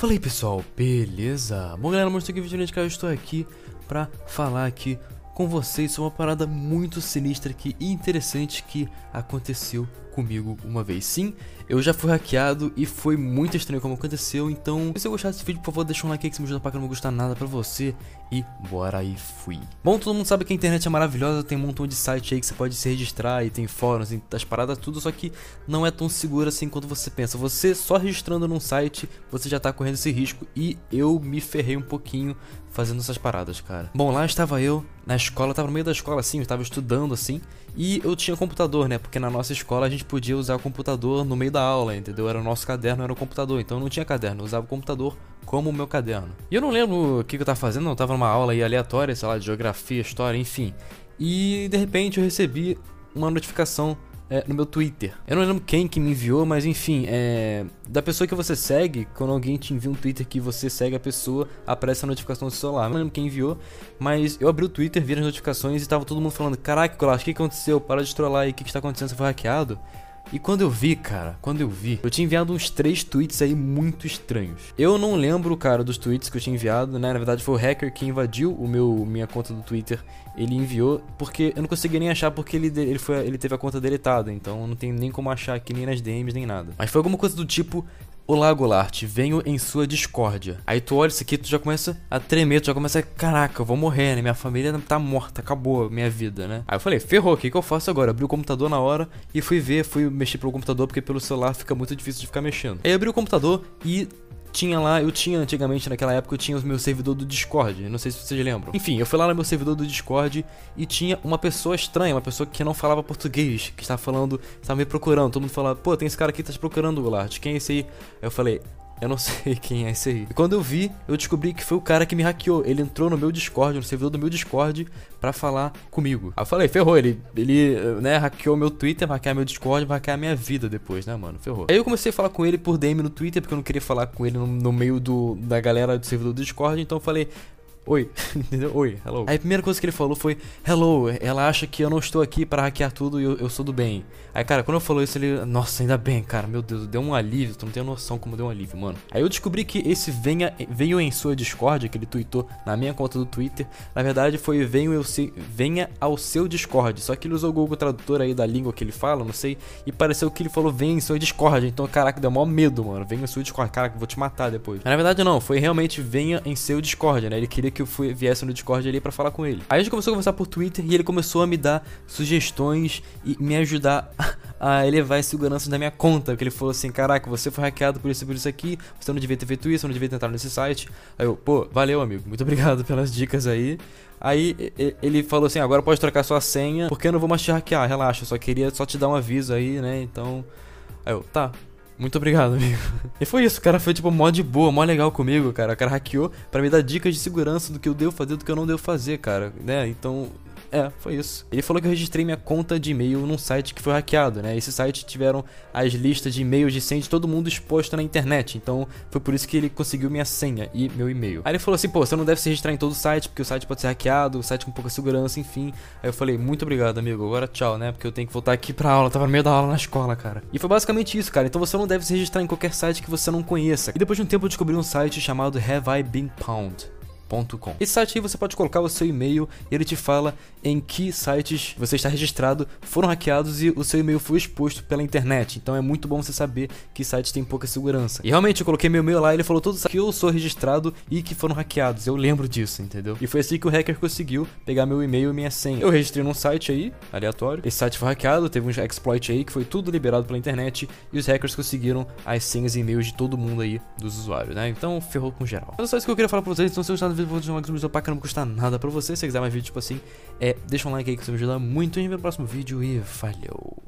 Fala aí pessoal, beleza? Bom galera, mostrei aqui o vídeo de eu estou aqui pra falar aqui com vocês sobre uma parada muito sinistra aqui e interessante que aconteceu comigo uma vez. Sim, eu já fui hackeado e foi muito estranho como aconteceu, então se você gostar desse vídeo, por favor, deixa um like aí que se me ajuda pra não gostar nada pra você e bora aí, fui. Bom, todo mundo sabe que a internet é maravilhosa, tem um montão de site aí que você pode se registrar e tem fóruns e as paradas tudo, só que não é tão seguro assim quanto você pensa. Você só registrando num site, você já tá correndo esse risco e eu me ferrei um pouquinho fazendo essas paradas, cara. Bom, lá estava eu, na escola, tava no meio da escola assim, eu estava estudando assim, e eu tinha computador, né? Porque na nossa escola a gente podia usar o computador no meio da aula, entendeu? Era o nosso caderno, era o computador, então eu não tinha caderno, eu usava o computador como o meu caderno. E eu não lembro o que, que eu tava fazendo, eu tava numa aula aí aleatória, sei lá, de geografia, história, enfim. E de repente eu recebi uma notificação é, no meu Twitter. Eu não lembro quem que me enviou, mas enfim, é, da pessoa que você segue, quando alguém te envia um Twitter que você segue a pessoa, aparece a notificação no seu celular. Eu não lembro quem enviou, mas eu abri o Twitter, vi as notificações e tava todo mundo falando: Caraca, Colasso, o que aconteceu? Para de trollar aí, o que, que está acontecendo? Você foi hackeado? E quando eu vi, cara, quando eu vi, eu tinha enviado uns três tweets aí muito estranhos. Eu não lembro, cara, dos tweets que eu tinha enviado, né? Na verdade foi o hacker que invadiu o meu minha conta do Twitter. Ele enviou porque eu não conseguia nem achar porque ele ele foi ele teve a conta deletada, então não tem nem como achar aqui nem nas DMs nem nada. Mas foi alguma coisa do tipo Olá, Golart, venho em sua discórdia. Aí tu olha isso aqui, tu já começa a tremer, tu já começa a, caraca, eu vou morrer, né? Minha família tá morta, acabou a minha vida, né? Aí eu falei, ferrou, o que, que eu faço agora? Abri o computador na hora e fui ver, fui mexer pelo computador, porque pelo celular fica muito difícil de ficar mexendo. Aí abri o computador e tinha lá, eu tinha antigamente naquela época, eu tinha o meu servidor do Discord, não sei se vocês lembram. Enfim, eu fui lá no meu servidor do Discord e tinha uma pessoa estranha, uma pessoa que não falava português, que estava falando, estava me procurando. Todo mundo falava, pô, tem esse cara aqui que tá te procurando, Goulart, quem é esse aí? Aí eu falei, eu não sei quem é esse aí. E quando eu vi, eu descobri que foi o cara que me hackeou. Ele entrou no meu Discord, no servidor do meu Discord, pra falar comigo. Aí eu falei, ferrou, ele, ele né, hackeou meu Twitter, vai hackear meu Discord, vai hackear minha vida depois, né, mano? Ferrou. Aí eu comecei a falar com ele por DM no Twitter, porque eu não queria falar com ele no, no meio do, da galera do servidor do Discord, então eu falei, Oi, entendeu? Oi, hello. Aí a primeira coisa que ele falou foi Hello, ela acha que eu não estou aqui para hackear tudo e eu, eu, sou do bem. Aí, cara, quando eu falou isso, ele. Nossa, ainda bem, cara, meu Deus, deu um alívio. Tu não tem noção como deu um alívio, mano. Aí eu descobri que esse venha, veio em sua Discord, que ele tweetou na minha conta do Twitter. Na verdade, foi venho eu se, venha ao seu Discord. Só que ele usou o Google Tradutor aí da língua que ele fala, não sei. E pareceu que ele falou venha em sua Discord. Então, caraca, deu maior medo, mano. Venha em sua Discord. Caraca, vou te matar depois. Na verdade, não. Foi realmente venha em seu Discord, né? Ele queria que eu fui, viesse no Discord ali para falar com ele. Aí a gente começou a conversar por Twitter e ele começou a me dar sugestões e me ajudar a elevar a segurança da minha conta. Porque ele falou assim: Caraca, você foi hackeado por isso por isso aqui, você não devia ter feito isso, não devia ter entrado nesse site. Aí eu, pô, valeu, amigo, muito obrigado pelas dicas aí. Aí ele falou assim: agora pode trocar sua senha, porque eu não vou mais te hackear, relaxa, só queria só te dar um aviso aí, né? Então. Aí eu, tá, muito obrigado, amigo. E foi isso, o cara foi tipo mó de boa, mó legal comigo, cara. O cara hackeou para me dar dicas de segurança do que eu devo fazer, do que eu não devo fazer, cara, né? Então, é, foi isso. Ele falou que eu registrei minha conta de e-mail num site que foi hackeado, né? Esse site tiveram as listas de e-mails de senha de todo mundo exposto na internet. Então foi por isso que ele conseguiu minha senha e meu e-mail. Aí ele falou assim: pô, você não deve se registrar em todo o site, porque o site pode ser hackeado, o site com pouca segurança, enfim. Aí eu falei: muito obrigado, amigo. Agora tchau, né? Porque eu tenho que voltar aqui pra aula. Eu tava no meio da aula na escola, cara. E foi basicamente isso, cara. Então você não deve se registrar em qualquer site que você não conheça. E depois de um tempo eu descobri um site chamado Have I Been Pound. Esse site aí você pode colocar o seu e-mail e ele te fala em que sites você está registrado foram hackeados e o seu e-mail foi exposto pela internet. Então é muito bom você saber que sites têm pouca segurança. E realmente eu coloquei meu e-mail lá e ele falou todos que eu sou registrado e que foram hackeados. Eu lembro disso, entendeu? E foi assim que o hacker conseguiu pegar meu e-mail e minha senha. Eu registrei num site aí, aleatório. Esse site foi hackeado, teve um exploit aí que foi tudo liberado pela internet e os hackers conseguiram as senhas e e-mails de todo mundo aí dos usuários, né? Então ferrou com geral. Mas é só isso que eu queria falar pra vocês. Então se vocês gostaram vídeo, vou deixar um like no vídeo, não custa nada pra você. Se você quiser mais vídeo tipo assim, é, deixa um like aí que isso me ajuda muito. E a gente vê no próximo vídeo e valeu!